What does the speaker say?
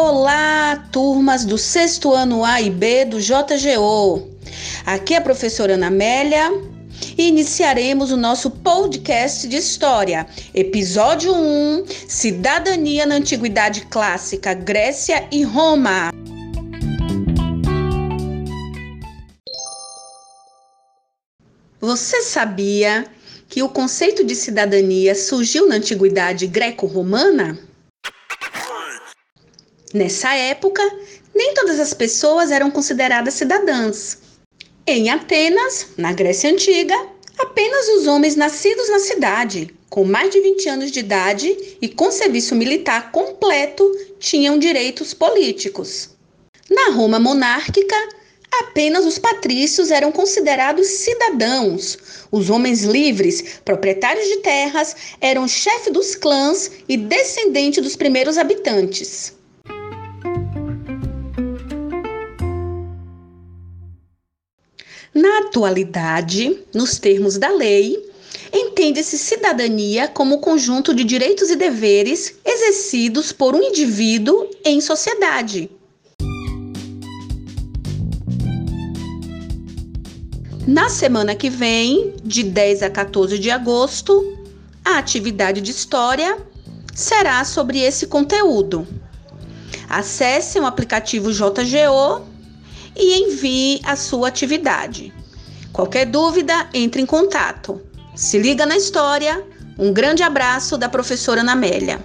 Olá, turmas do sexto ano A e B do JGO. Aqui é a professora Ana Amélia e iniciaremos o nosso podcast de história, episódio 1: Cidadania na Antiguidade Clássica, Grécia e Roma. Você sabia que o conceito de cidadania surgiu na antiguidade greco-romana? Nessa época, nem todas as pessoas eram consideradas cidadãs. Em Atenas, na Grécia Antiga, apenas os homens nascidos na cidade, com mais de 20 anos de idade e com serviço militar completo, tinham direitos políticos. Na Roma monárquica, apenas os patrícios eram considerados cidadãos. Os homens livres, proprietários de terras, eram chefe dos clãs e descendente dos primeiros habitantes. Na atualidade, nos termos da lei, entende-se cidadania como o conjunto de direitos e deveres exercidos por um indivíduo em sociedade. Na semana que vem, de 10 a 14 de agosto, a atividade de história será sobre esse conteúdo. Acesse o aplicativo JGO e envie a sua atividade. Qualquer dúvida, entre em contato. Se liga na história. Um grande abraço da professora Ana Amélia.